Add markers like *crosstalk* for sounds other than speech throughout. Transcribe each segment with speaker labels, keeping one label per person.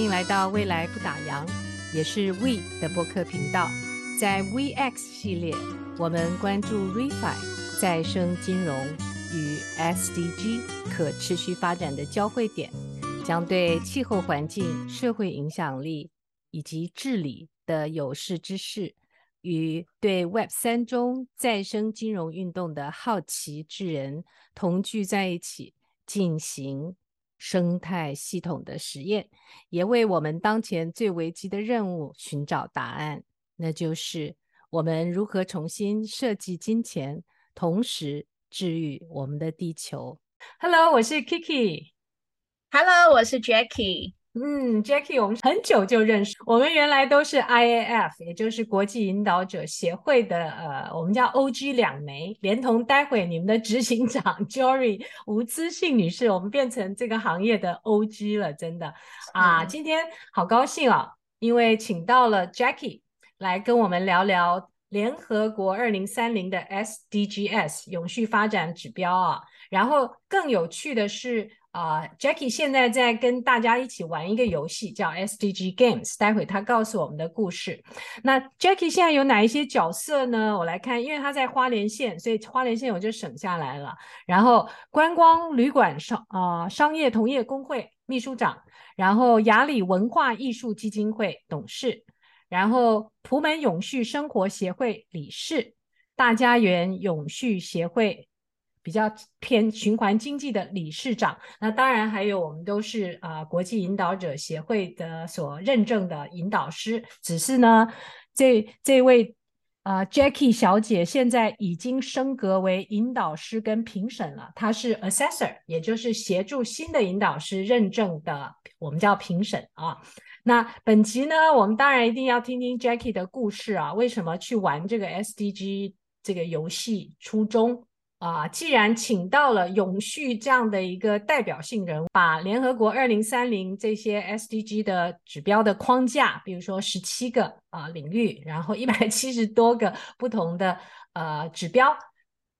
Speaker 1: 欢迎来到未来不打烊，也是 We 的播客频道。在 VX 系列，我们关注 ReFi 再生金融与 SDG 可持续发展的交汇点，将对气候环境、社会影响力以及治理的有识之士，与对 Web 三中再生金融运动的好奇之人同聚在一起，进行生态系统的实验，也为我们当前最危急的任务寻找答案，那就是我们如何重新设计金钱，同时治愈我们的地球。Hello，我是 Kiki。
Speaker 2: Hello，我是 Jackie。
Speaker 1: 嗯，Jackie，我们很久就认识。我们原来都是 IAF，也就是国际引导者协会的呃，我们叫 OG 两枚，连同待会你们的执行长 *laughs* Jory 吴资信女士，我们变成这个行业的 OG 了，真的啊！今天好高兴啊，因为请到了 Jackie 来跟我们聊聊联合国二零三零的 SDGs 永续发展指标啊。然后更有趣的是。啊、，Jackie 现在在跟大家一起玩一个游戏，叫 SDG Games。待会他告诉我们的故事。那 Jackie 现在有哪一些角色呢？我来看，因为他在花莲县，所以花莲县我就省下来了。然后观光旅馆商啊、商业同业公会秘书长，然后雅里文化艺术基金会董事，然后普门永续生活协会理事，大家园永续协会。比较偏循环经济的理事长，那当然还有我们都是啊、国际引导者协会的所认证的引导师。只是呢，这这位啊、Jackie 小姐现在已经升格为引导师跟评审了，她是 Assessor，也就是协助新的引导师认证的，我们叫评审啊。那本集呢，我们当然一定要听听 Jackie 的故事啊，为什么去玩这个 SDG 这个游戏初衷。啊，既然请到了永续这样的一个代表性人物，把联合国二零三零这些 SDG 的指标的框架，比如说十七个啊领域，然后一百七十多个不同的呃指标，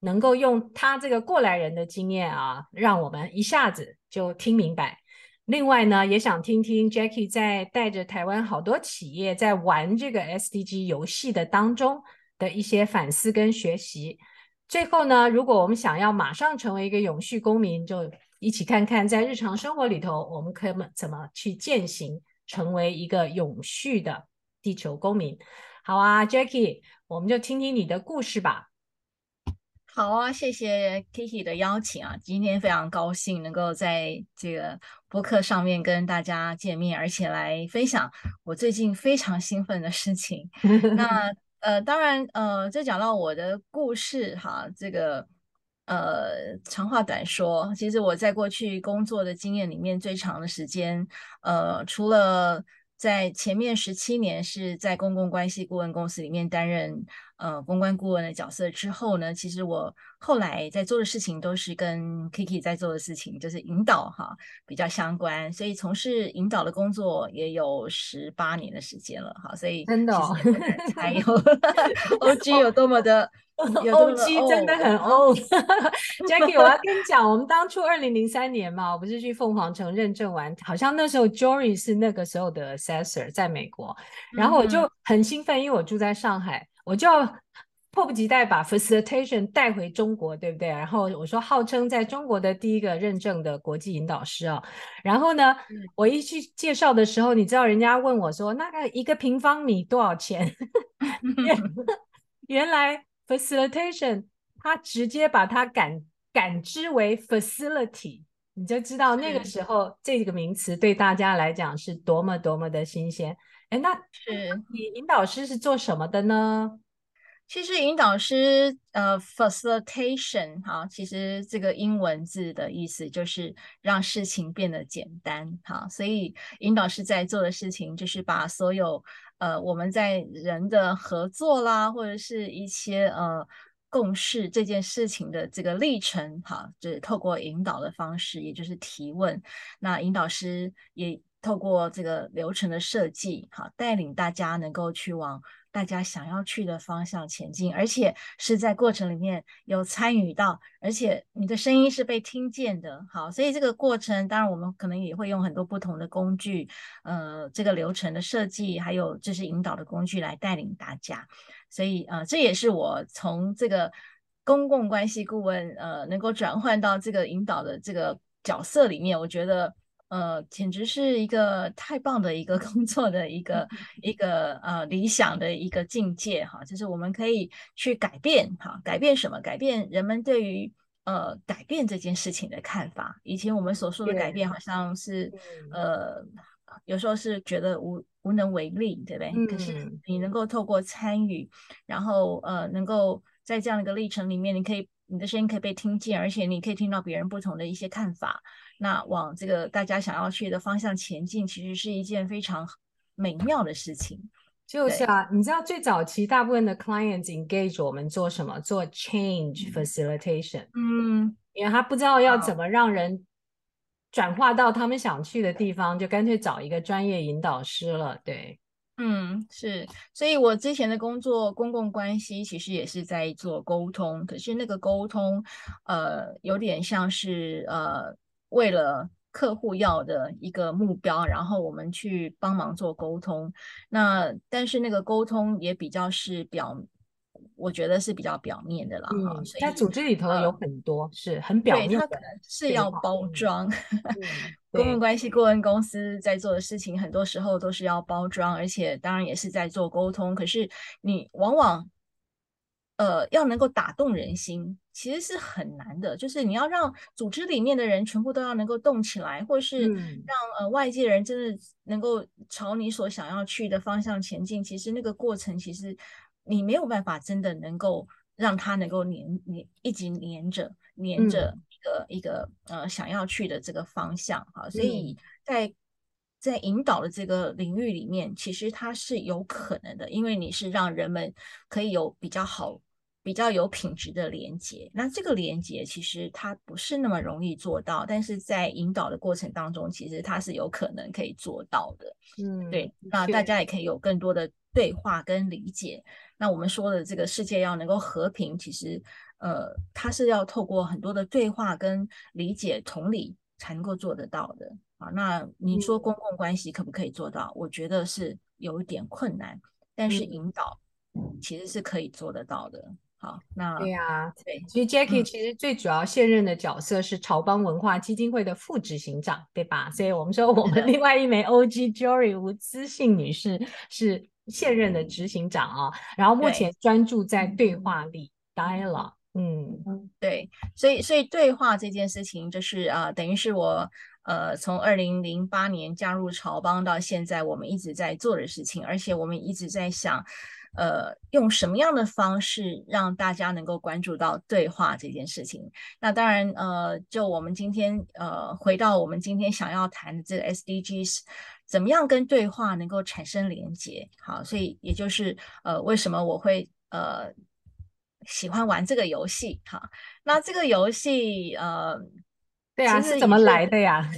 Speaker 1: 能够用他这个过来人的经验啊，让我们一下子就听明白。另外呢，也想听听 Jackie 在带着台湾好多企业在玩这个 SDG 游戏的当中的一些反思跟学习。最后呢，如果我们想要马上成为一个永续公民，就一起看看在日常生活里头，我们可以怎么去践行，成为一个永续的地球公民。好啊，Jackie，我们就听听你的故事吧。
Speaker 2: 好啊，谢谢 Kiki 的邀请啊，今天非常高兴能够在这个播客上面跟大家见面，而且来分享我最近非常兴奋的事情。*laughs* 那呃，当然，呃，这讲到我的故事哈，这个，呃，长话短说，其实我在过去工作的经验里面，最长的时间，呃，除了在前面十七年是在公共关系顾问公司里面担任呃公关顾问的角色之后呢，其实我后来在做的事情都是跟 Kiki 在做的事情，就是引导哈比较相关，所以从事引导的工作也有十八年的时间了哈，所以
Speaker 1: 真的哦，*laughs* *laughs*
Speaker 2: 还有 OG 有多么的。
Speaker 1: OG 真的很 old。Jackie，我要跟你讲，我们当初二零零三年嘛，我不是去凤凰城认证完，好像那时候 Jory 是那个时候的 assessor 在美国，然后我就很兴奋，因为我住在上海，我就要迫不及待把 facilitation 带回中国，对不对？然后我说，号称在中国的第一个认证的国际引导师啊，然后呢，我一去介绍的时候，你知道人家问我说，那个一个平方米多少钱？*laughs* *laughs* 原来。Facilitation，他直接把它感感知为 facility，你就知道那个时候这个名词对大家来讲是多么多么的新鲜。哎，那是你引导师是做什么的呢？
Speaker 2: 其实引导师呃，facilitation 哈，其实这个英文字的意思就是让事情变得简单哈，所以引导师在做的事情就是把所有呃我们在人的合作啦，或者是一些呃共事这件事情的这个历程哈，就是透过引导的方式，也就是提问，那引导师也透过这个流程的设计好，带领大家能够去往大家想要去的方向前进，而且是在过程里面有参与到，而且你的声音是被听见的。好，所以这个过程，当然我们可能也会用很多不同的工具，呃，这个流程的设计，还有这是引导的工具来带领大家。所以，呃，这也是我从这个公共关系顾问，呃，能够转换到这个引导的这个角色里面，我觉得。呃，简直是一个太棒的一个 *laughs* 工作的一个 *laughs* 一个呃理想的一个境界哈，就是我们可以去改变哈，改变什么？改变人们对于呃改变这件事情的看法。以前我们所说的改变，好像是呃有时候是觉得无无能为力，对不对？嗯。可是你能够透过参与，然后呃能够在这样一个历程里面，你可以你的声音可以被听见，而且你可以听到别人不同的一些看法。那往这个大家想要去的方向前进，其实是一件非常美妙的事情。
Speaker 1: 就是啊，你知道最早期大部分的 clients engage 我们做什么？做 change facilitation。
Speaker 2: 嗯，
Speaker 1: 因为他不知道要怎么让人转化到他们想去的地方，就干脆找一个专业引导师了。对，
Speaker 2: 嗯，是。所以我之前的工作，公共关系其实也是在做沟通，可是那个沟通，呃，有点像是呃。为了客户要的一个目标，然后我们去帮忙做沟通。那但是那个沟通也比较是表，我觉得是比较表面的了哈。
Speaker 1: 嗯，在组织里头有很多、呃、是很表面的，
Speaker 2: 对，它可能是要包装。*laughs* 公共关系顾问公司在做的事情，很多时候都是要包装，而且当然也是在做沟通。可是你往往。呃，要能够打动人心，其实是很难的。就是你要让组织里面的人全部都要能够动起来，或是让、嗯、呃外界人真的能够朝你所想要去的方向前进。其实那个过程，其实你没有办法真的能够让他能够黏黏一直黏着黏着一个、嗯、一个呃想要去的这个方向哈。所以在在引导的这个领域里面，其实它是有可能的，因为你是让人们可以有比较好。比较有品质的连接，那这个连接其实它不是那么容易做到，但是在引导的过程当中，其实它是有可能可以做到的。嗯，对，那大家也可以有更多的对话跟理解。那我们说的这个世界要能够和平，其实呃，它是要透过很多的对话跟理解、同理才能够做得到的啊。那你说公共关系可不可以做到？我觉得是有一点困难，但是引导其实是可以做得到的。好，那
Speaker 1: 对呀、啊，对，其实 Jackie 其实最主要现任的角色是潮邦文化基金会的副执行长，对吧？所以我们说我们另外一枚 OG *laughs* Jory 吴资信女士是现任的执行长啊，然后目前专注在对话。里 dialogue，嗯，
Speaker 2: 对，所以所以对话这件事情就是啊、呃，等于是我呃从二零零八年加入潮邦到现在，我们一直在做的事情，而且我们一直在想。呃，用什么样的方式让大家能够关注到对话这件事情？那当然，呃，就我们今天，呃，回到我们今天想要谈的这个 SDGs，怎么样跟对话能够产生连接？好，所以也就是，呃，为什么我会呃喜欢玩这个游戏？哈，那这个游戏，呃，
Speaker 1: 对啊，是怎么来的呀？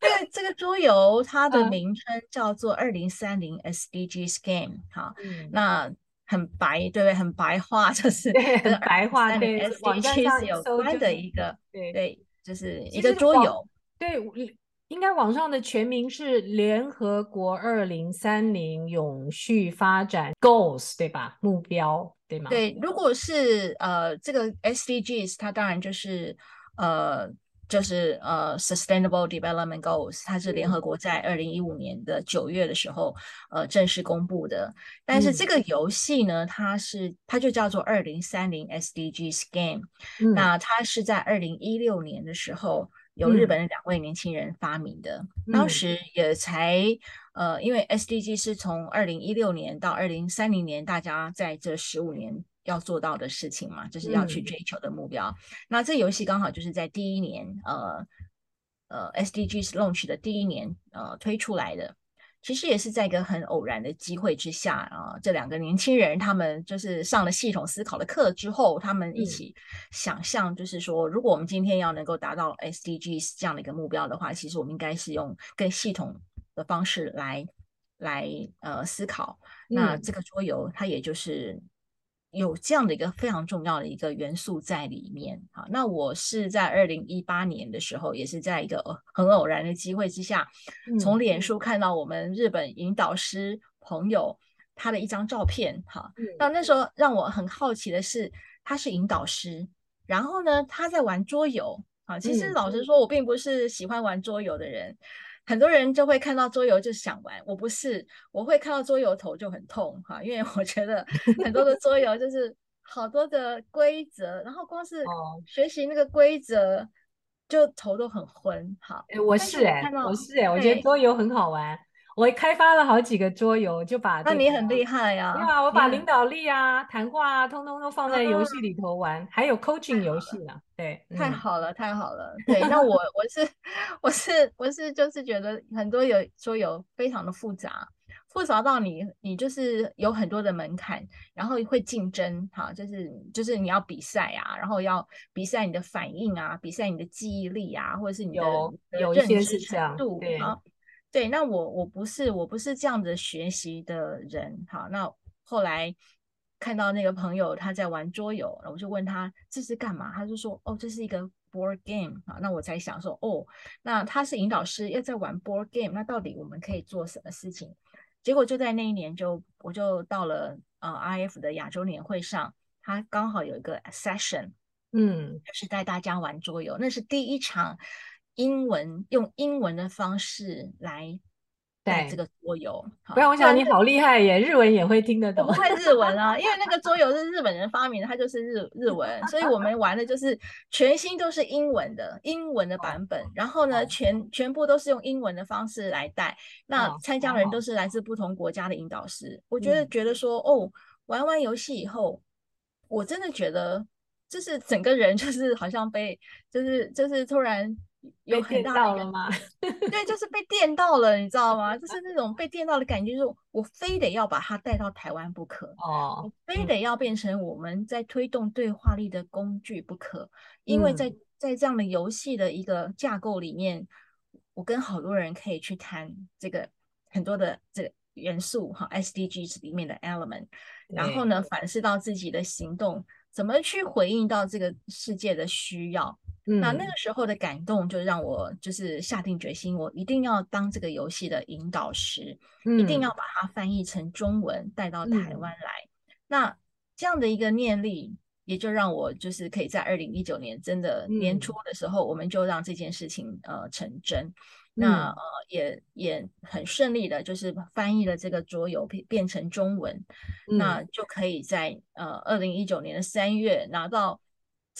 Speaker 2: 这个这个桌游，它的名称叫做二零三零 SDGs Game，哈、嗯，那很白，对不对？很白话，就是
Speaker 1: 跟白话，对
Speaker 2: SDGs 有关的一个，对对，就是一个桌游。
Speaker 1: 对，应该网上的全名是联合国二零三零永续发展 Goals，对吧？目标，对吗？
Speaker 2: 对，如果是呃这个 SDGs，它当然就是呃。就是呃，Sustainable Development Goals，它是联合国在二零一五年的九月的时候，呃，正式公布的。但是这个游戏呢，它是它就叫做二零三零 SDGs Game。嗯。那它是在二零一六年的时候，由日本的两位年轻人发明的。嗯。当时也才呃，因为 SDG 是从二零一六年到二零三零年，大家在这十五年。要做到的事情嘛，就是要去追求的目标。嗯、那这游戏刚好就是在第一年，呃呃，SDGs launch 的第一年，呃，推出来的。其实也是在一个很偶然的机会之下啊、呃，这两个年轻人他们就是上了系统思考的课之后，他们一起想象，就是说，如果我们今天要能够达到 SDGs 这样的一个目标的话，其实我们应该是用更系统的方式来来呃思考。那这个桌游它也就是有这样的一个非常重要的一个元素在里面。好，那我是在二零一八年的时候，也是在一个很偶然的机会之下，从脸书看到我们日本引导师朋友他的一张照片。哈，那那时候让我很好奇的是，他是引导师，然后呢，他在玩桌游。啊，其实老实说，我并不是喜欢玩桌游的人。很多人就会看到桌游就想玩，我不是，我会看到桌游头就很痛哈，因为我觉得很多的桌游就是好多的规则，然后光是学习那个规则就头都很昏。好，
Speaker 1: 哎，我是哎，我是哎，我觉得桌游很好玩。我开发了好几个桌游，就把、这个、
Speaker 2: 那你很厉害呀、啊！
Speaker 1: 对啊，我把领导力啊、谈话啊，通通都放在游戏里头玩，啊、还有 coaching 游戏呢。对，
Speaker 2: 太好了，太好了。对，那我我是我是我是就是觉得很多有桌游非常的复杂，复杂到你你就是有很多的门槛，然后会竞争哈，就是就是你要比赛啊，然后要比赛你的反应啊，比赛你的记忆力啊，或者是你的
Speaker 1: 有有
Speaker 2: 认知程度
Speaker 1: 对。
Speaker 2: 对，那我我不是我不是这样子学习的人，好，那后来看到那个朋友他在玩桌游，我就问他这是干嘛，他就说哦，这是一个 board game，啊，那我才想说哦，那他是引导师，要在玩 board game，那到底我们可以做什么事情？结果就在那一年就我就到了呃 IF 的亚洲年会上，他刚好有一个 session，
Speaker 1: 嗯，
Speaker 2: 就是带大家玩桌游，那是第一场。英文用英文的方式来带这个桌游，
Speaker 1: 不然我想你好厉害耶，日文也会听得懂。
Speaker 2: 不会日文啊，因为那个桌游是日本人发明的，它就是日日文，所以我们玩的就是全新都是英文的英文的版本。然后呢，全全部都是用英文的方式来带。那参加人都是来自不同国家的引导师。我觉得觉得说，哦，玩完游戏以后，我真的觉得就是整个人就是好像被就是就是突然。有很大了吗？*laughs* 对，就是被电到了，你知道吗？就是那种被电到的感觉，就是我非得要把它带到台湾不可
Speaker 1: 哦，
Speaker 2: 我非得要变成我们在推动对话力的工具不可，嗯、因为在在这样的游戏的一个架构里面，我跟好多人可以去谈这个很多的这个元素哈，SDGs 里面的 element，然后呢，反思到自己的行动，怎么去回应到这个世界的需要。那那个时候的感动，就让我就是下定决心，我一定要当这个游戏的引导师，嗯、一定要把它翻译成中文带到台湾来。嗯、那这样的一个念力，也就让我就是可以在二零一九年真的年初的时候，我们就让这件事情呃成真。嗯、那呃也也很顺利的，就是翻译了这个桌游变变成中文，嗯、那就可以在呃二零一九年的三月拿到。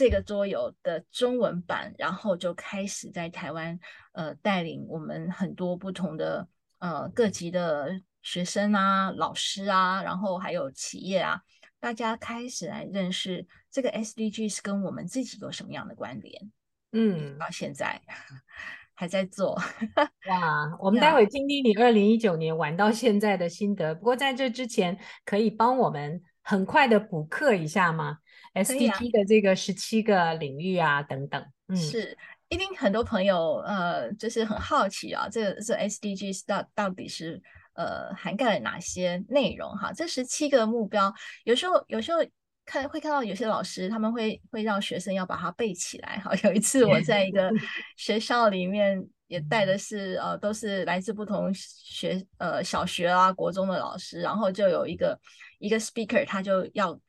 Speaker 2: 这个桌游的中文版，然后就开始在台湾，呃，带领我们很多不同的呃各级的学生啊、老师啊，然后还有企业啊，大家开始来认识这个 SDG 是跟我们自己有什么样的关联。嗯，到现在 *laughs* 还在做。
Speaker 1: 哇，我 *laughs* 们待会听听你二零一九年玩到现在的心得。不过在这之前，可以帮我们很快的补课一下吗？SDG 的这个十七个领域啊，等等，嗯，
Speaker 2: 是一定很多朋友呃，就是很好奇啊，这这 SDGs 到到底是呃涵盖了哪些内容哈？这十七个目标，有时候有时候看会看到有些老师他们会会让学生要把它背起来哈。*laughs* 有一次我在一个 *laughs* 学校里面也带的是呃都是来自不同学呃小学啊国中的老师，然后就有一个一个 speaker 他就要。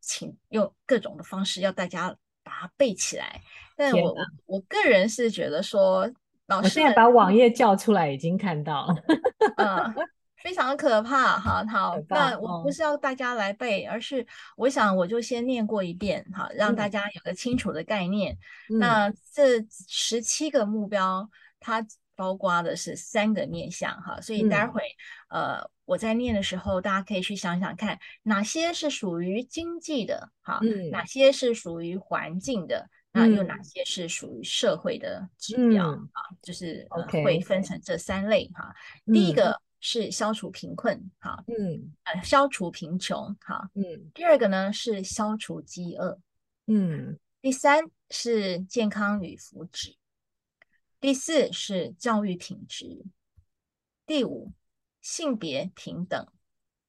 Speaker 2: 请用各种的方式要大家把它背起来，但我我个人是觉得说，老师
Speaker 1: 我现在把网页叫出来，已经看到了，
Speaker 2: 嗯，*laughs* 非常的可怕哈。好，那我不是要大家来背，哦、而是我想我就先念过一遍哈，让大家有个清楚的概念。嗯、那这十七个目标，它包括的是三个面向哈，所以待会、嗯、呃。我在念的时候，大家可以去想想看，哪些是属于经济的，哈，嗯、哪些是属于环境的，那又哪些是属于社会的指标、嗯、啊？就是、会分成这三类哈。嗯、第一个是消除贫困，哈，嗯，呃，消除贫穷，哈，嗯。第二个呢是消除饥饿，嗯。第三是健康与福祉，第四是教育品质，第五。性别平等。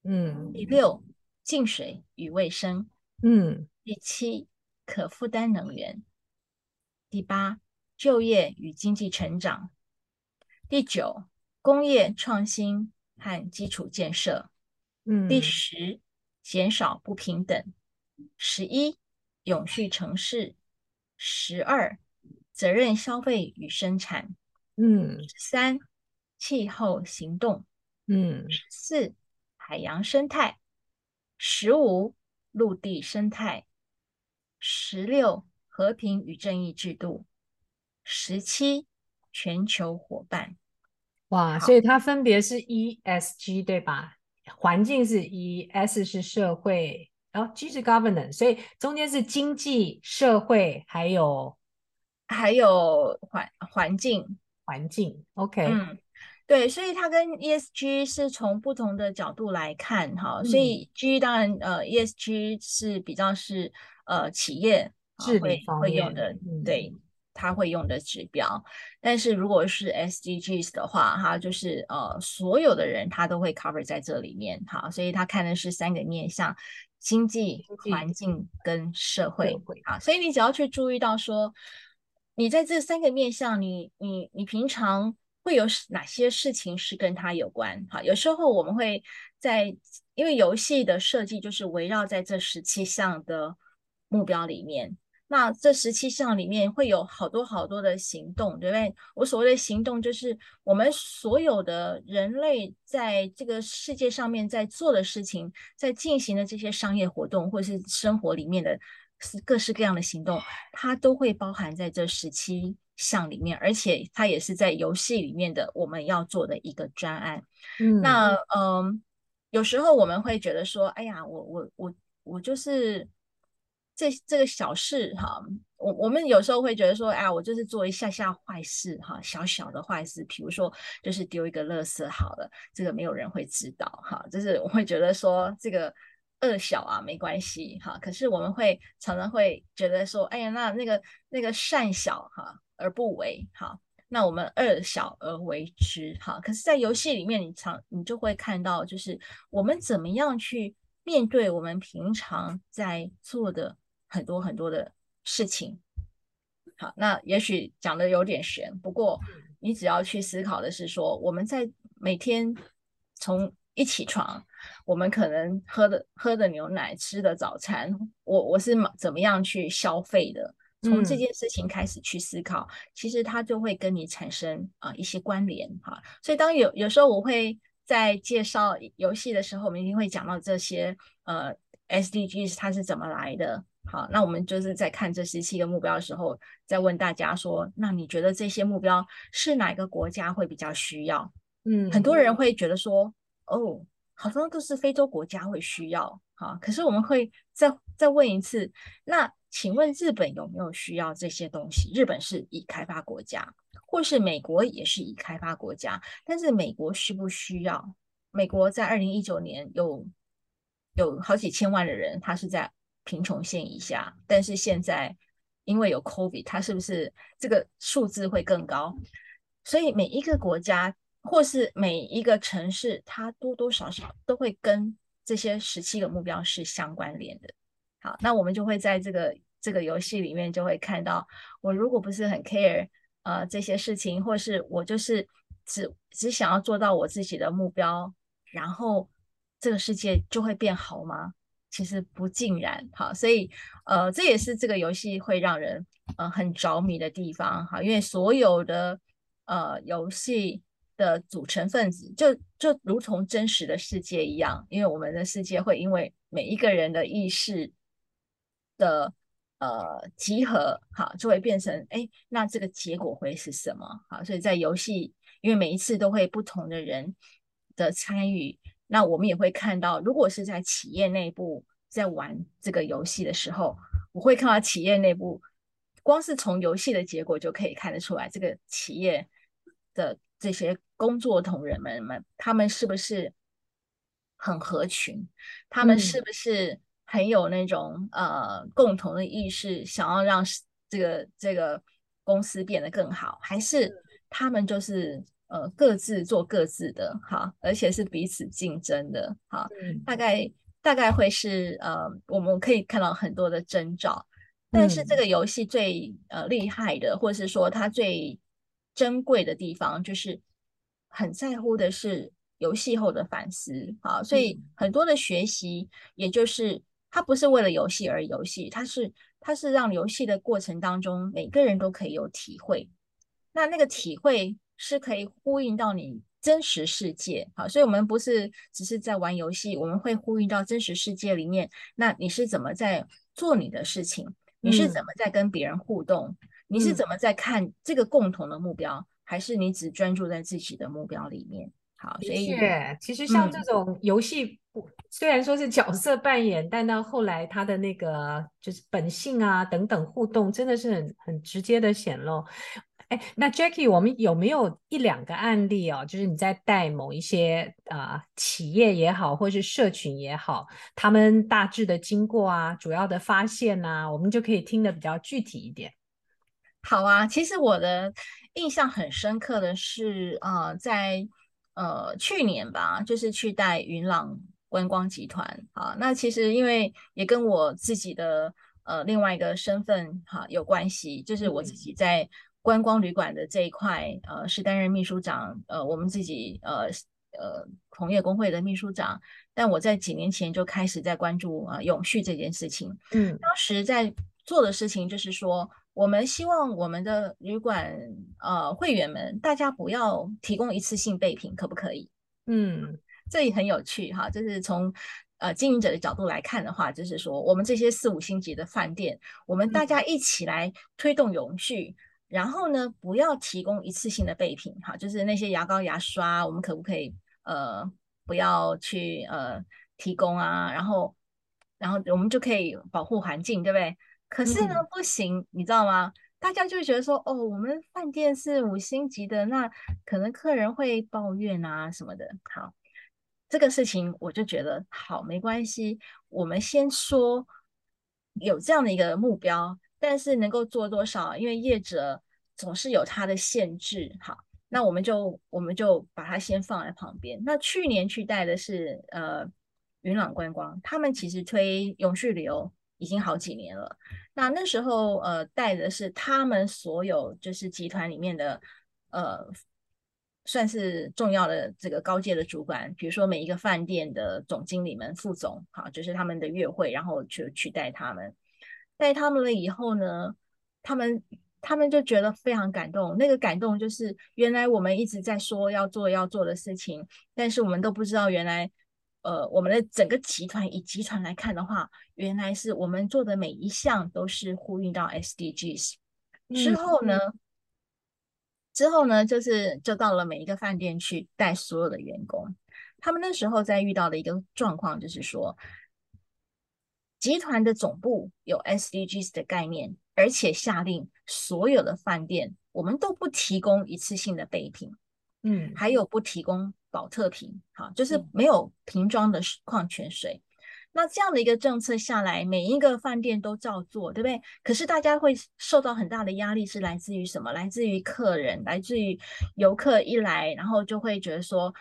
Speaker 1: 嗯。
Speaker 2: 第六，净水与卫生。
Speaker 1: 嗯。
Speaker 2: 第七，可负担能源。第八，就业与经济成长。第九，工业创新和基础建设。
Speaker 1: 嗯。
Speaker 2: 第十，减少不平等。十一，永续城市。十二，责任消费与生产。
Speaker 1: 嗯。
Speaker 2: 十三，气候行动。
Speaker 1: 嗯。
Speaker 2: 十四，海洋生态。十五，陆地生态。十六，和平与正义制度。十七，全球伙伴。
Speaker 1: 哇，所以它分别是 ESG 对吧？环境是 E，S 是社会，然后 G 是 governance，所以中间是经济社会还有
Speaker 2: 还有环环境
Speaker 1: 环境。OK，
Speaker 2: 嗯，对，所以它跟 ESG 是从不同的角度来看哈，嗯、所以 G 当然呃 ESG 是比较是呃企业
Speaker 1: 治理方面
Speaker 2: 会会用的，
Speaker 1: 嗯、
Speaker 2: 对。他会用的指标，但是如果是 SDGs 的话，哈，就是呃，所有的人他都会 cover 在这里面，哈，所以他看的是三个面向：经济、环境跟社会，啊，所以你只要去注意到说，你在这三个面向，你你你平常会有哪些事情是跟他有关？哈，有时候我们会在，因为游戏的设计就是围绕在这十七项的目标里面。那这十七项里面会有好多好多的行动，对不对？我所谓的行动，就是我们所有的人类在这个世界上面在做的事情，在进行的这些商业活动，或是生活里面的各式各样的行动，它都会包含在这十七项里面，而且它也是在游戏里面的我们要做的一个专案。
Speaker 1: 嗯，
Speaker 2: 那嗯，有时候我们会觉得说，哎呀，我我我我就是。这这个小事哈，我我们有时候会觉得说，哎，我就是做一下下坏事哈，小小的坏事，比如说就是丢一个垃圾好了，这个没有人会知道哈，就是我会觉得说这个恶小啊没关系哈，可是我们会常常会觉得说，哎呀，那那个那个善小哈而不为哈，那我们恶小而为之哈，可是，在游戏里面，你常你就会看到，就是我们怎么样去面对我们平常在做的。很多很多的事情，好，那也许讲的有点悬，不过你只要去思考的是说，我们在每天从一起床，我们可能喝的喝的牛奶，吃的早餐，我我是怎么样去消费的，从这件事情开始去思考，嗯、其实它就会跟你产生啊、呃、一些关联哈。所以当有有时候我会在介绍游戏的时候，我们一定会讲到这些呃 SDGs 它是怎么来的。好，那我们就是在看这十七个目标的时候，再问大家说，那你觉得这些目标是哪个国家会比较需要？
Speaker 1: 嗯，
Speaker 2: 很多人会觉得说，哦，好像都是非洲国家会需要。哈，可是我们会再再问一次，那请问日本有没有需要这些东西？日本是已开发国家，或是美国也是已开发国家，但是美国需不需要？美国在二零一九年有有好几千万的人，他是在。贫穷线以下，但是现在因为有 COVID，他是不是这个数字会更高？所以每一个国家或是每一个城市，它多多少少都会跟这些十七个目标是相关联的。好，那我们就会在这个这个游戏里面就会看到，我如果不是很 care 呃这些事情，或是我就是只只想要做到我自己的目标，然后这个世界就会变好吗？其实不尽然，哈，所以呃，这也是这个游戏会让人呃很着迷的地方，哈，因为所有的呃游戏的组成分子就就如同真实的世界一样，因为我们的世界会因为每一个人的意识的呃集合，哈，就会变成哎，那这个结果会是什么？好，所以在游戏，因为每一次都会不同的人的参与。那我们也会看到，如果是在企业内部在玩这个游戏的时候，我会看到企业内部，光是从游戏的结果就可以看得出来，这个企业的这些工作同仁们们，他们是不是很合群？他们是不是很有那种、嗯、呃共同的意识，想要让这个这个公司变得更好？还是他们就是呃各自做各自的哈，而且是彼此竞争的哈，
Speaker 1: 嗯、
Speaker 2: 大概大概会是呃我们可以看到很多的征兆，但是这个游戏最呃厉害的，或者是说它最珍贵的地方，就是很在乎的是游戏后的反思啊，所以很多的学习，也就是它不是为了游戏而游戏，它是它是让游戏的过程当中每个人都可以有体会。那那个体会是可以呼应到你真实世界，好，所以我们不是只是在玩游戏，我们会呼应到真实世界里面。那你是怎么在做你的事情？你是怎么在跟别人互动？嗯、你是怎么在看这个共同的目标？还是你只专注在自己的目标里面？好，所以
Speaker 1: 其实像这种游戏，嗯、虽然说是角色扮演，但到后来他的那个就是本性啊等等互动，真的是很很直接的显露。哎，那 Jackie，我们有没有一两个案例哦？就是你在带某一些啊、呃、企业也好，或是社群也好，他们大致的经过啊，主要的发现啊，我们就可以听得比较具体一点。
Speaker 2: 好啊，其实我的印象很深刻的是，呃，在呃去年吧，就是去带云朗观光集团啊。那其实因为也跟我自己的呃另外一个身份哈、啊、有关系，就是我自己在。观光旅馆的这一块，呃，是担任秘书长，呃，我们自己，呃，呃，同业工会的秘书长。但我在几年前就开始在关注啊、呃，永续这件事情。嗯，当时在做的事情就是说，我们希望我们的旅馆，呃，会员们大家不要提供一次性备品，可不可以？嗯，这也很有趣哈。就是从呃经营者的角度来看的话，就是说，我们这些四五星级的饭店，我们大家一起来推动永续。嗯然后呢，不要提供一次性的备品，哈，就是那些牙膏、牙刷，我们可不可以呃不要去呃提供啊？然后，然后我们就可以保护环境，对不对？可是呢，嗯、不行，你知道吗？大家就觉得说，哦，我们饭店是五星级的，那可能客人会抱怨啊什么的。好，这个事情我就觉得好，没关系，我们先说有这样的一个目标。但是能够做多少？因为业者总是有他的限制，好，那我们就我们就把它先放在旁边。那去年去带的是呃云朗观光，他们其实推永续旅游已经好几年了。那那时候呃带的是他们所有就是集团里面的呃算是重要的这个高阶的主管，比如说每一个饭店的总经理们、副总，好，就是他们的月会，然后去去带他们。带他们了以后呢，他们他们就觉得非常感动。那个感动就是原来我们一直在说要做要做的事情，但是我们都不知道原来，呃，我们的整个集团以集团来看的话，原来是我们做的每一项都是呼应到 SDGs。之后呢，嗯、之后呢，就是就到了每一个饭店去带所有的员工。他们那时候在遇到的一个状况就是说。集团的总部有 SDGs 的概念，而且下令所有的饭店我们都不提供一次性的备品，嗯，还有不提供宝特瓶，好，就是没有瓶装的矿泉水。嗯、那这样的一个政策下来，每一个饭店都照做，对不对？可是大家会受到很大的压力，是来自于什么？来自于客人，来自于游客一来，然后就会觉得说，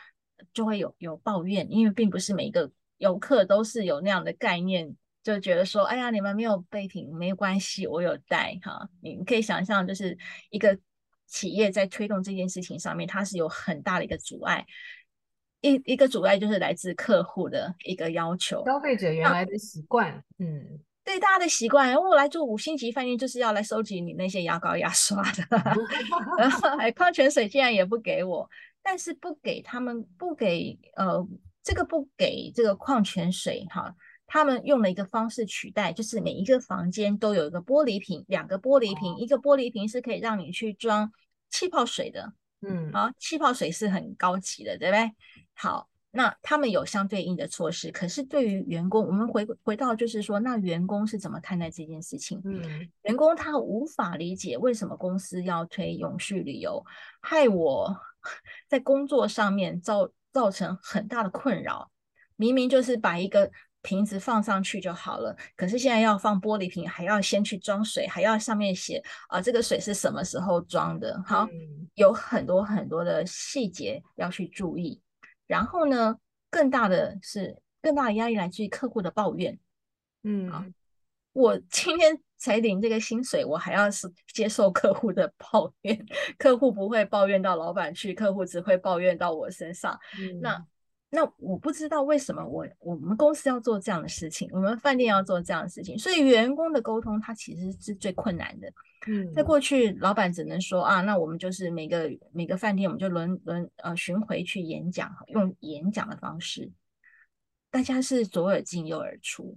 Speaker 2: 就会有有抱怨，因为并不是每一个游客都是有那样的概念。就觉得说，哎呀，你们没有备品没有关系，我有带哈。你可以想象，就是一个企业在推动这件事情上面，它是有很大的一个阻碍。一一个阻碍就是来自客户的一个要求，
Speaker 1: 消费者原来的习惯，嗯，
Speaker 2: 对大家的习惯。我来做五星级饭店，就是要来收集你那些牙膏、牙刷的，*laughs* 然后还矿泉水竟然也不给我，但是不给他们，不给呃，这个不给这个矿泉水哈。他们用了一个方式取代，就是每一个房间都有一个玻璃瓶，两个玻璃瓶，一个玻璃瓶是可以让你去装气泡水的，嗯，好，气泡水是很高级的，对不对？好，那他们有相对应的措施，可是对于员工，我们回回到就是说，那员工是怎么看待这件事情？嗯，员工他无法理解为什么公司要推永续旅游，害我在工作上面造造成很大的困扰。明明就是把一个瓶子放上去就好了。可是现在要放玻璃瓶，还要先去装水，还要上面写啊，这个水是什么时候装的？好，
Speaker 1: 嗯、
Speaker 2: 有很多很多的细节要去注意。然后呢，更大的是更大的压力来自于客户的抱怨。
Speaker 1: 嗯，
Speaker 2: 啊，我今天才领这个薪水，我还要是接受客户的 *laughs* 抱怨。客户不会抱怨到老板去，客户只会抱怨到我身上。
Speaker 1: 嗯、
Speaker 2: 那。那我不知道为什么我我们公司要做这样的事情，我们饭店要做这样的事情，所以员工的沟通它其实是最困难的。
Speaker 1: 嗯，
Speaker 2: 在过去，老板只能说啊，那我们就是每个每个饭店我们就轮轮呃巡回去演讲，用演讲的方式，大家是左耳进右耳出。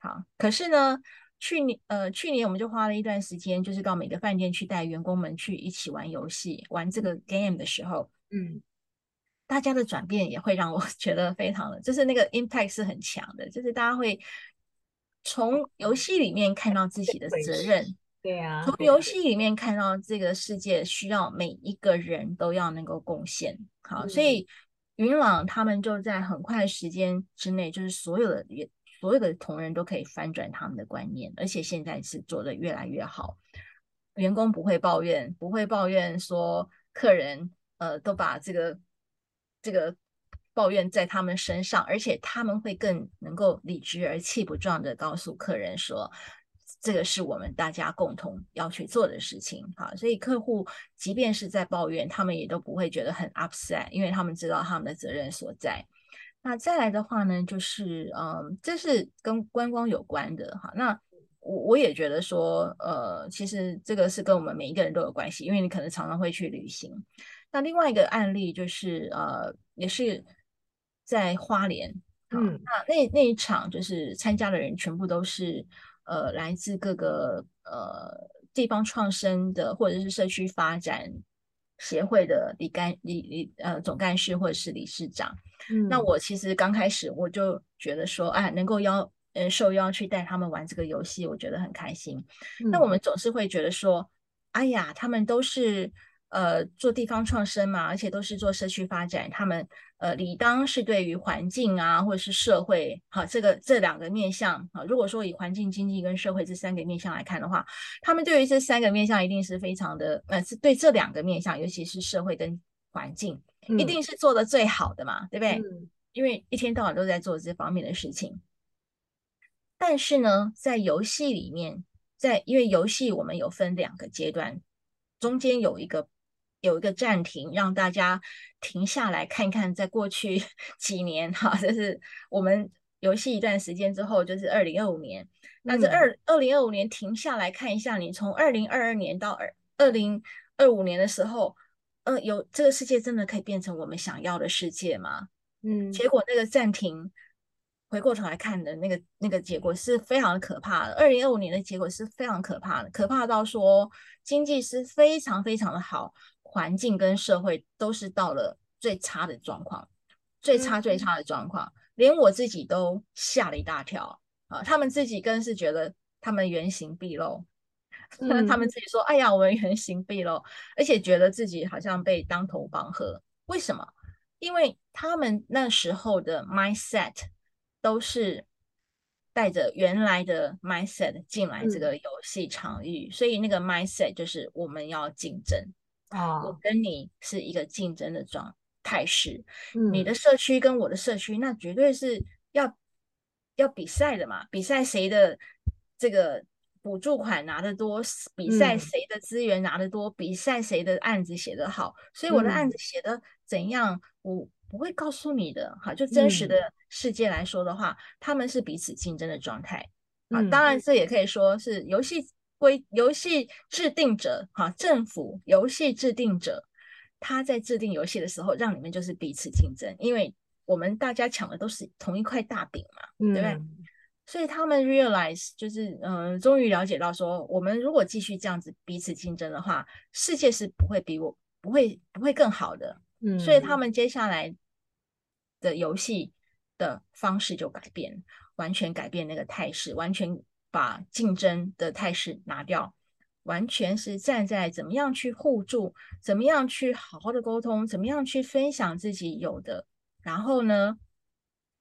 Speaker 2: 好，可是呢，去年呃去年我们就花了一段时间，就是到每个饭店去带员工们去一起玩游戏，玩这个 game 的时候，
Speaker 1: 嗯。
Speaker 2: 大家的转变也会让我 *laughs* 觉得非常的，就是那个 impact 是很强的，就是大家会从游戏里面看到自己的责任，
Speaker 1: 对啊，
Speaker 2: 从游戏里面看到这个世界需要每一个人都要能够贡献。好，所以云朗他们就在很快的时间之内，就是所有的所有的同仁都可以翻转他们的观念，而且现在是做的越来越好，员工不会抱怨，不会抱怨说客人呃都把这个。这个抱怨在他们身上，而且他们会更能够理直而气不壮地告诉客人说：“这个是我们大家共同要去做的事情。”好，所以客户即便是在抱怨，他们也都不会觉得很 upset，因为他们知道他们的责任所在。那再来的话呢，就是嗯，这是跟观光有关的哈。那我我也觉得说，呃，其实这个是跟我们每一个人都有关系，因为你可能常常会去旅行。那另外一个案例就是，呃，也是在花莲，
Speaker 1: 嗯，
Speaker 2: 那那那一场就是参加的人全部都是，呃，来自各个呃地方创生的或者是社区发展协会的理干理理呃总干事或者是理事长。
Speaker 1: 嗯，
Speaker 2: 那我其实刚开始我就觉得说，哎，能够邀呃受邀去带他们玩这个游戏，我觉得很开心。
Speaker 1: 嗯，
Speaker 2: 那我们总是会觉得说，哎呀，他们都是。呃，做地方创生嘛，而且都是做社区发展，他们呃理当是对于环境啊，或者是社会，好，这个这两个面向啊，如果说以环境、经济跟社会这三个面向来看的话，他们对于这三个面向一定是非常的，呃，是对这两个面向，尤其是社会跟环境，
Speaker 1: 嗯、
Speaker 2: 一定是做的最好的嘛，对不对？
Speaker 1: 嗯、
Speaker 2: 因为一天到晚都在做这方面的事情。但是呢，在游戏里面，在因为游戏我们有分两个阶段，中间有一个。有一个暂停，让大家停下来看看，在过去 *laughs* 几年，哈，就是我们游戏一段时间之后，就是二零二五年。那这二二零二五年停下来看一下，你从二零二二年到二二零二五年的时候，呃，有这个世界真的可以变成我们想要的世界吗？
Speaker 1: 嗯，
Speaker 2: 结果那个暂停，回过头来看的那个那个结果是非常可怕的。二零二五年的结果是非常可怕的，可怕到说经济是非常非常的好。环境跟社会都是到了最差的状况，最差最差的状况，嗯、连我自己都吓了一大跳啊！他们自己更是觉得他们原形毕露，*laughs* 嗯、他们自己说：“哎呀，我们原形毕露，而且觉得自己好像被当头棒喝。”为什么？因为他们那时候的 mindset 都是带着原来的 mindset 进来这个游戏场域，嗯、所以那个 mindset 就是我们要竞争。啊，我跟你是一个竞争的状态势，嗯、你的社区跟我的社区，那绝对是要要比赛的嘛，比赛谁的这个补助款拿得多，比赛谁的资源拿得多，嗯、比赛谁的案子写得好，所以我的案子写的怎样，嗯、我不会告诉你的。哈，就真实的世界来说的话，嗯、他们是彼此竞争的状态。啊，嗯、当然这也可以说是游戏。规游戏制定者，哈，政府游戏制定者，他在制定游戏的时候，让你们就是彼此竞争，因为我们大家抢的都是同一块大饼嘛，嗯、对不对？所以他们 realize 就是，嗯、呃，终于了解到说，我们如果继续这样子彼此竞争的话，世界是不会比我不会不会更好的，嗯，所以他们接下来的游戏的方式就改变，完全改变那个态势，完全。把竞争的态势拿掉，完全是站在怎么样去互助，怎么样去好好的沟通，怎么样去分享自己有的，然后呢，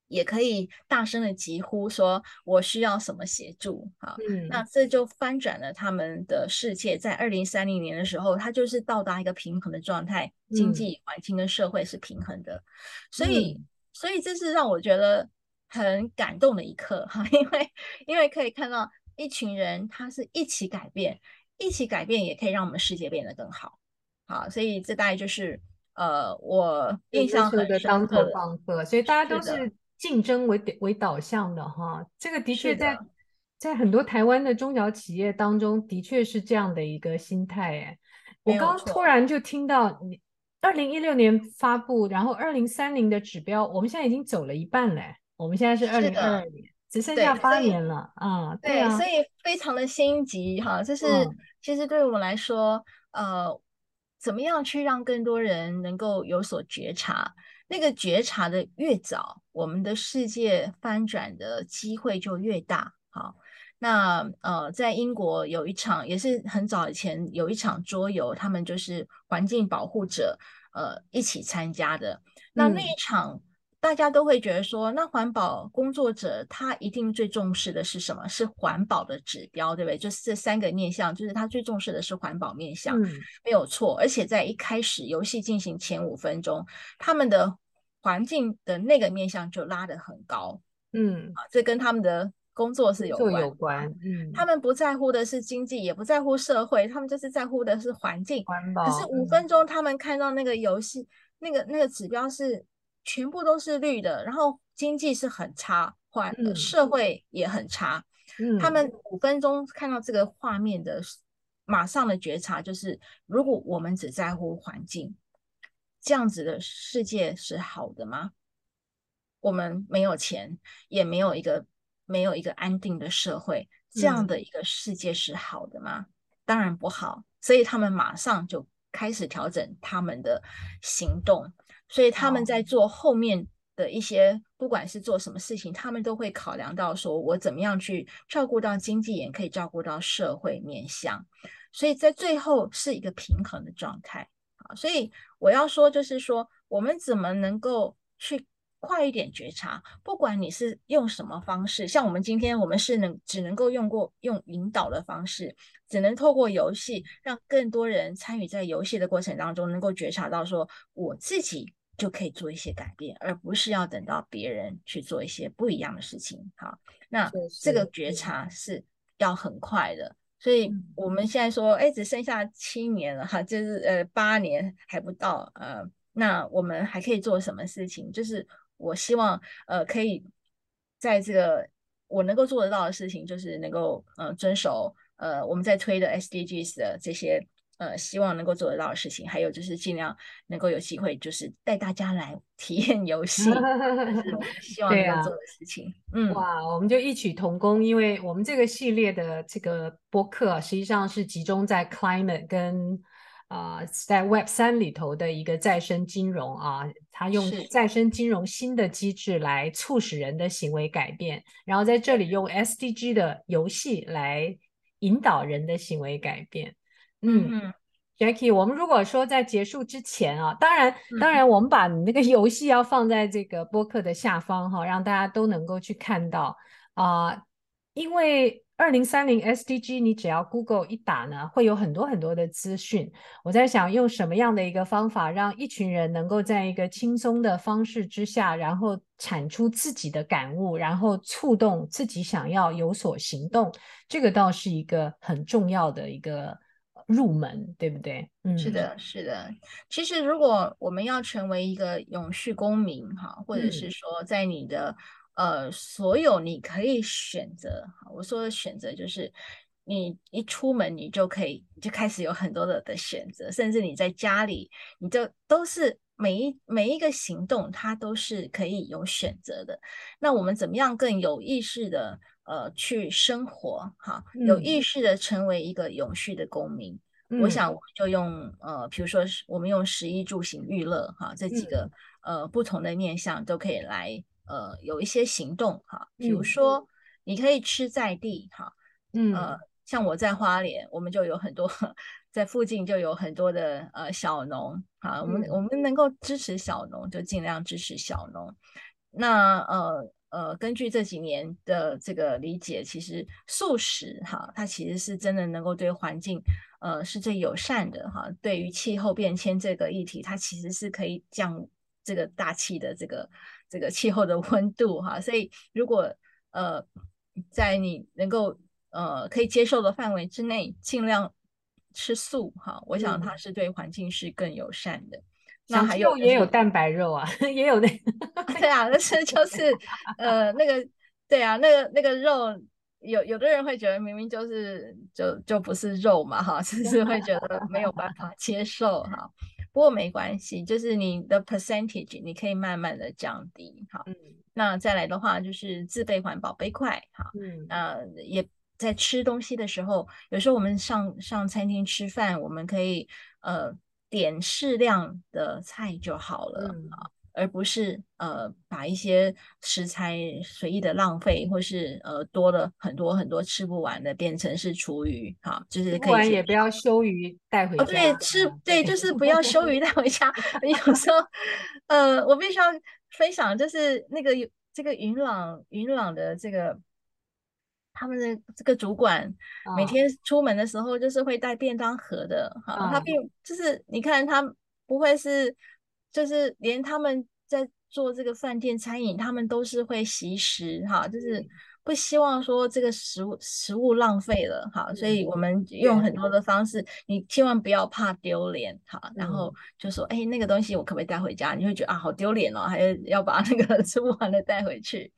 Speaker 2: 也可以大声的疾呼说：“我需要什么协助？”好，
Speaker 1: 嗯，
Speaker 2: 那这就翻转了他们的世界。在二零三零年的时候，它就是到达一个平衡的状态，经济环境跟社会是平衡的。所以，嗯、所以这是让我觉得很感动的一刻哈，因为因为可以看到一群人，他是一起改变，一起改变也可以让我们世界变得更好。好，所以这大概就是呃，我印象很深刻的
Speaker 1: 当头棒喝，所以大家都是。竞争为为导向的哈，这个的确在在很多台湾的中小企业当中，的确是这样的一个心态哎。我刚刚突然就听到你二零一六年发布，然后二零三零的指标，我们现在已经走了一半嘞。我们现在是二零二二年，只剩下八年了啊。
Speaker 2: 对啊，所以非常的心急哈。这是其实对我们来说，呃，怎么样去让更多人能够有所觉察？那个觉察的越早，我们的世界翻转的机会就越大。好，那呃，在英国有一场也是很早以前有一场桌游，他们就是环境保护者呃一起参加的。那那一场。嗯大家都会觉得说，那环保工作者他一定最重视的是什么？是环保的指标，对不对？就是这三个面向，就是他最重视的是环保面向，嗯、没有错。而且在一开始游戏进行前五分钟，他们的环境的那个面向就拉得很高，
Speaker 1: 嗯，
Speaker 2: 啊，这跟他们的工作是有关，
Speaker 1: 有关，嗯，
Speaker 2: 他们不在乎的是经济，也不在乎社会，他们就是在乎的是环境。
Speaker 1: 环保。
Speaker 2: 可是五分钟，他们看到那个游戏，嗯、那个那个指标是。全部都是绿的，然后经济是很差，环、嗯、社会也很差。
Speaker 1: 嗯，
Speaker 2: 他们五分钟看到这个画面的，马上的觉察就是：如果我们只在乎环境，这样子的世界是好的吗？我们没有钱，也没有一个没有一个安定的社会，这样的一个世界是好的吗？嗯、当然不好。所以他们马上就开始调整他们的行动。所以他们在做后面的一些，不管是做什么事情，他们都会考量到说，我怎么样去照顾到经济，也可以照顾到社会面向。所以在最后是一个平衡的状态啊。所以我要说，就是说，我们怎么能够去快一点觉察？不管你是用什么方式，像我们今天，我们是能只能够用过用引导的方式，只能透过游戏，让更多人参与在游戏的过程当中，能够觉察到说，我自己。就可以做一些改变，而不是要等到别人去做一些不一样的事情。好，那这个觉察是要很快的，所以我们现在说，哎，只剩下七年了哈，就是呃八年还不到，呃，那我们还可以做什么事情？就是我希望呃可以在这个我能够做得到的事情，就是能够呃遵守呃我们在推的 SDGs 的这些。呃，希望能够做得到的事情，还有就是尽量能够有机会，就是带大家来体验游戏，是 *laughs* 希望能够做的事情。啊、嗯，
Speaker 1: 哇，我们就异曲同工，因为我们这个系列的这个播客实际上是集中在 climate 跟啊、呃，在 Web 三里头的一个再生金融啊，它用再生金融新的机制来促使人的行为改变，然后在这里用 SDG 的游戏来引导人的行为改变。嗯，Jackie，我们如果说在结束之前啊，当然，当然，我们把你那个游戏要放在这个播客的下方哈，让大家都能够去看到啊、呃。因为二零三零 SDG，你只要 Google 一打呢，会有很多很多的资讯。我在想，用什么样的一个方法，让一群人能够在一个轻松的方式之下，然后产出自己的感悟，然后触动自己想要有所行动，这个倒是一个很重要的一个。入门对不对？嗯，
Speaker 2: 是的，是的。其实，如果我们要成为一个永续公民，哈，或者是说，在你的、嗯、呃所有你可以选择，我说的选择就是，你一出门你就可以就开始有很多的的选择，甚至你在家里，你就都是每一每一个行动，它都是可以有选择的。那我们怎么样更有意识的？呃，去生活哈，有意识的成为一个永续的公民。嗯、我想，我就用呃，比如说，我们用食衣住行娱乐哈这几个、嗯、呃不同的面向都可以来呃有一些行动哈。比如说，你可以吃在地哈，嗯。呃，像我在花莲，我们就有很多在附近就有很多的呃小农哈，我们、嗯、我们能够支持小农，就尽量支持小农。那呃呃，根据这几年的这个理解，其实素食哈，它其实是真的能够对环境呃是最友善的哈。对于气候变迁这个议题，它其实是可以降这个大气的这个这个气候的温度哈。所以如果呃在你能够呃可以接受的范围之内，尽量吃素哈，我想它是对环境是更友善的。嗯
Speaker 1: 那还有也有蛋白肉啊，*laughs* 也有那 *laughs*
Speaker 2: 对啊，但是就是呃那个对啊，那个那个肉有有的人会觉得明明就是就就不是肉嘛哈，*laughs* 就是会觉得没有办法接受哈。不过没关系，就是你的 percentage 你可以慢慢的降低哈。嗯，那再来的话就是自备环保杯筷哈。嗯，呃也在吃东西的时候，有时候我们上上餐厅吃饭，我们可以呃。点适量的菜就好了啊，嗯、而不是呃把一些食材随意的浪费，或是呃多了很多很多吃不完的变成是厨余哈，就是可以。
Speaker 1: 也不要羞于带回家。哦，
Speaker 2: 对，吃对，就是不要羞于带回家。有时候呃，我必须要分享，就是那个这个云朗云朗的这个。他们的这个主管每天出门的时候就是会带便当盒的，哈、哦，他并就是你看他不会是，就是连他们在做这个饭店餐饮，他们都是会习食，哈，就是。不希望说这个食物食物浪费了哈，所以我们用很多的方式，你千万不要怕丢脸哈，然后就说哎，那个东西我可不可以带回家？你会觉得啊，好丢脸哦，还要把那个吃不完的带回去。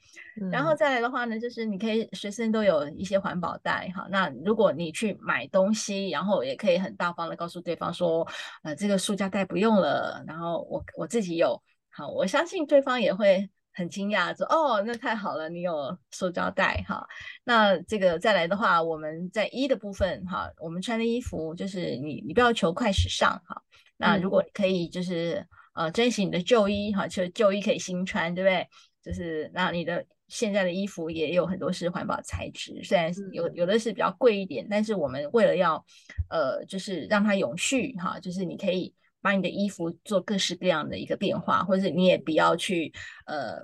Speaker 2: 然后再来的话呢，就是你可以随身都有一些环保袋哈。那如果你去买东西，然后也可以很大方的告诉对方说，呃，这个塑胶袋不用了，然后我我自己有。好，我相信对方也会。很惊讶，说哦，那太好了，你有塑胶袋哈。那这个再来的话，我们在衣的部分哈，我们穿的衣服就是你，你不要求快时尚哈。那如果可以，就是呃，珍惜你的旧衣哈，就旧衣可以新穿，对不对？就是那你的现在的衣服也有很多是环保材质，虽然有有的是比较贵一点，但是我们为了要呃，就是让它永续哈，就是你可以。把你的衣服做各式各样的一个变化，或者是你也不要去呃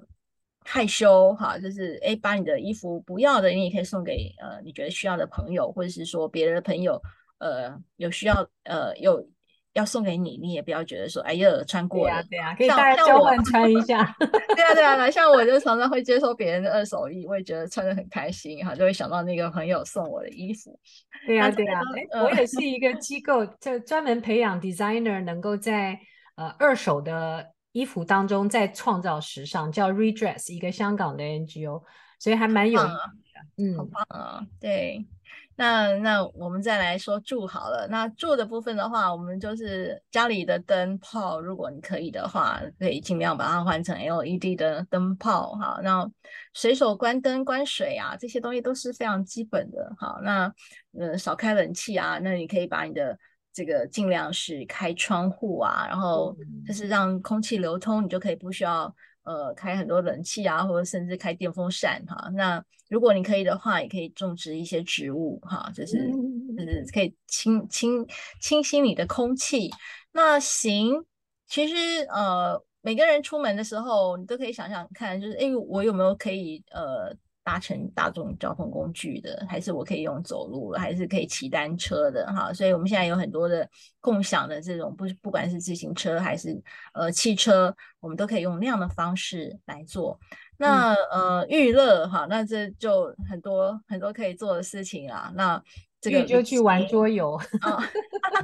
Speaker 2: 害羞哈，就是诶把你的衣服不要的，你也可以送给呃你觉得需要的朋友，或者是说别人的朋友呃有需要呃有。要送给你，你也不要觉得说，哎呀，穿过了，
Speaker 1: 对啊，对啊，可以大家交换穿一下。*laughs*
Speaker 2: 对啊，对啊，像我就常常会接受别人的二手衣，我也觉得穿的很开心哈，就会想到那个朋友送我的衣服。
Speaker 1: 对啊，对啊，我也是一个机构，就专门培养 designer，能够在呃二手的衣服当中再创造时尚，叫 Redress，一个香港的 NGO，所以还蛮有意思的，嗯，
Speaker 2: 好棒啊，对。那那我们再来说住好了。那住的部分的话，我们就是家里的灯泡，如果你可以的话，可以尽量把它换成 LED 的灯泡哈。那随手关灯、关水啊，这些东西都是非常基本的。好，那呃少开冷气啊，那你可以把你的这个尽量是开窗户啊，然后就是让空气流通，你就可以不需要。呃，开很多冷气啊，或者甚至开电风扇哈。那如果你可以的话，也可以种植一些植物哈，就是就是可以清清清新你的空气。那行，其实呃，每个人出门的时候，你都可以想想看，就是诶，我有没有可以呃。搭乘大众交通工具的，还是我可以用走路，还是可以骑单车的哈。所以我们现在有很多的共享的这种，不不管是自行车还是呃汽车，我们都可以用那样的方式来做。那、嗯、呃娱乐哈，那这就很多很多可以做的事情啊。那这个
Speaker 1: 就去玩桌游 *laughs*
Speaker 2: 啊，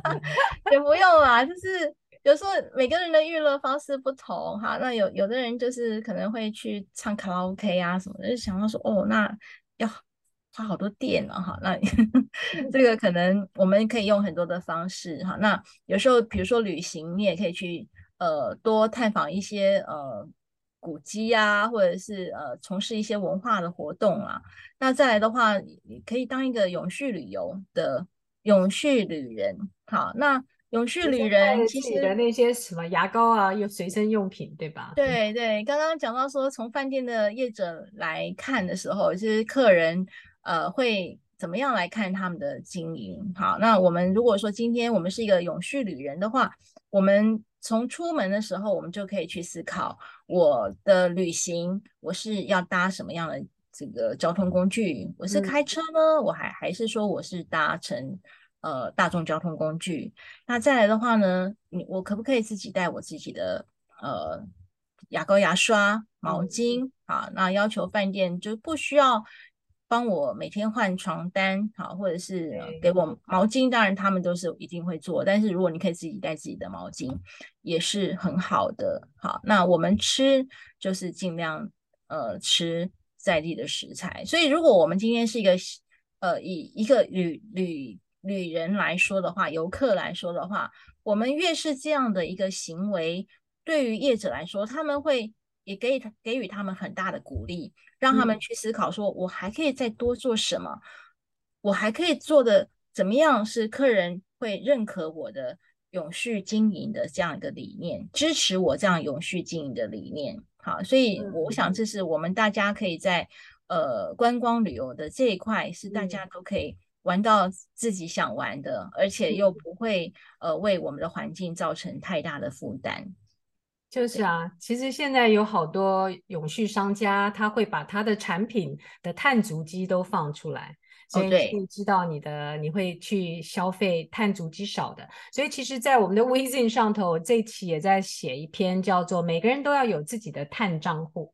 Speaker 2: *laughs* 也不用啦，就是。有时候每个人的娱乐方式不同哈，那有有的人就是可能会去唱卡拉 OK 啊什么的，就想到说哦，那要花好多电啊哈，那 *laughs* 这个可能我们可以用很多的方式哈。那有时候比如说旅行，你也可以去呃多探访一些呃古迹啊，或者是呃从事一些文化的活动啊。那再来的话，你可以当一个永续旅游的永续旅人，好那。永续旅人其实
Speaker 1: 的那些什么牙膏啊，又随身用品，对吧？
Speaker 2: 对对，刚刚讲到说，从饭店的业者来看的时候，就是客人呃会怎么样来看他们的经营？好，那我们如果说今天我们是一个永续旅人的话，我们从出门的时候，我们就可以去思考，我的旅行我是要搭什么样的这个交通工具？我是开车呢，嗯、我还还是说我是搭乘呃大众交通工具？那再来的话呢，你我可不可以自己带我自己的呃牙膏、牙刷、毛巾？嗯、啊，那要求饭店就不需要。帮我每天换床单，好，或者是给我毛巾，当然他们都是一定会做。但是如果你可以自己带自己的毛巾，也是很好的。好，那我们吃就是尽量呃吃在地的食材。所以如果我们今天是一个呃以一个旅旅旅人来说的话，游客来说的话，我们越是这样的一个行为，对于业者来说，他们会也给予给予他们很大的鼓励。让他们去思考，说我还可以再多做什么？我还可以做的怎么样？是客人会认可我的永续经营的这样一个理念，支持我这样永续经营的理念。好，所以我想这是我们大家可以在呃观光旅游的这一块，是大家都可以玩到自己想玩的，而且又不会呃为我们的环境造成太大的负担。
Speaker 1: 就是啊，其实现在有好多永续商家，他会把他的产品的碳足迹都放出来，所以你会知道你的、哦、你会去消费碳足迹少的。所以其实，在我们的 Wezine 上头，我这期也在写一篇叫做“每个人都要有自己的碳账户”，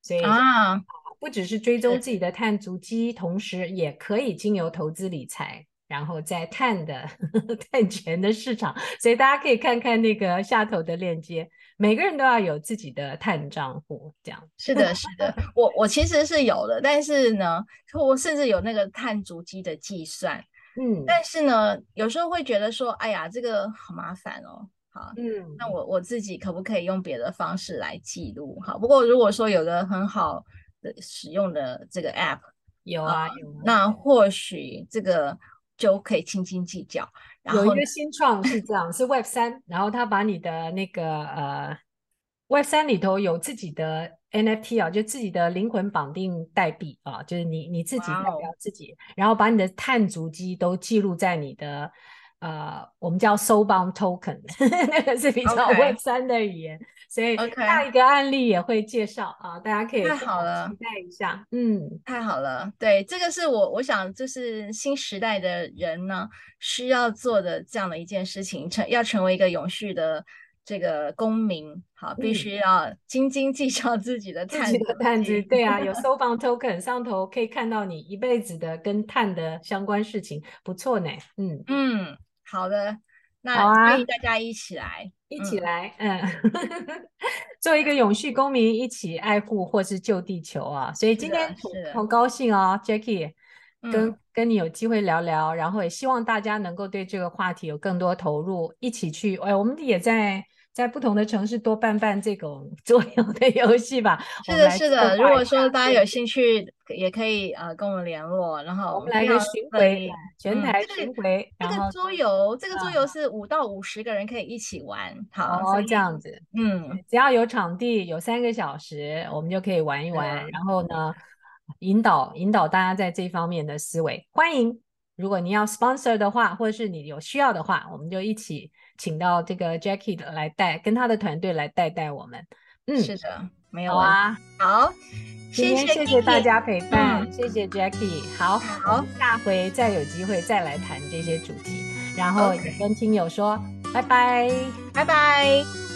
Speaker 1: 所以啊，不只是追踪自己的碳足迹，同时也可以经由投资理财。然后在碳的 *laughs* 碳权的市场，所以大家可以看看那个下头的链接，每个人都要有自己的碳账户，这样。
Speaker 2: 是的，是的，*laughs* 我我其实是有的，但是呢，我甚至有那个碳足迹的计算，嗯，但是呢，有时候会觉得说，哎呀，这个好麻烦哦，好，嗯，那我我自己可不可以用别的方式来记录？好，不过如果说有个很好的使用的这个 app，
Speaker 1: 有啊，有啊，
Speaker 2: 那或许这个。就可以斤斤计较。然后
Speaker 1: 有一个新创是这样，是 Web 三，然后他把你的那个呃 Web 三里头有自己的 NFT 啊，就自己的灵魂绑定代币啊，就是你你自己代表自己，Wow. 然后把你的碳足迹都记录在你的。呃，我们叫 Soulbound Token，*laughs* 那个是比较 Web 三的语言.所以下一个案例也会介绍啊，大家可以期待一下。嗯，
Speaker 2: 太好了，对，这个是我我想就是新时代的人呢需要做的这样的一件事情，成要成为一个永续的这个公民，好，必须要斤斤计较自己的碳
Speaker 1: 的碳值，对啊，有 *laughs* Soulbound Token 上头可以看到你一辈子的跟碳的相关事情，不错呢。嗯
Speaker 2: 嗯。好的，那欢迎大家一起来，啊、
Speaker 1: 一起来，嗯，*laughs* 做一个永续公民，一起爱护或是救地球啊！所以今天好高兴哦，Jackie，跟、嗯、跟你有机会聊聊，然后也希望大家能够对这个话题有更多投入，一起去，哎，我们也在。在不同的城市多办办这种桌游的游戏吧。
Speaker 2: 是的，是的。如果说大家有兴趣，也可以呃跟我们联络，然后
Speaker 1: 我们来个巡回，全台巡回。
Speaker 2: 这个桌游，这个桌游是五到五十个人可以一起玩。好，
Speaker 1: 这样子。嗯，只要有场地，有三个小时，我们就可以玩一玩。然后呢，引导引导大家在这方面的思维。欢迎，如果你要 sponsor 的话，或者是你有需要的话，我们就一起。请到这个 Jackie 的来带，跟他的团队来带带我们。嗯，
Speaker 2: 是的，没有啊。好，
Speaker 1: 谢谢谢谢大家陪伴，嗯、谢谢 Jackie。好，好，下回再有机会再来谈这些主题，然后也跟听友说.拜拜，
Speaker 2: 拜拜。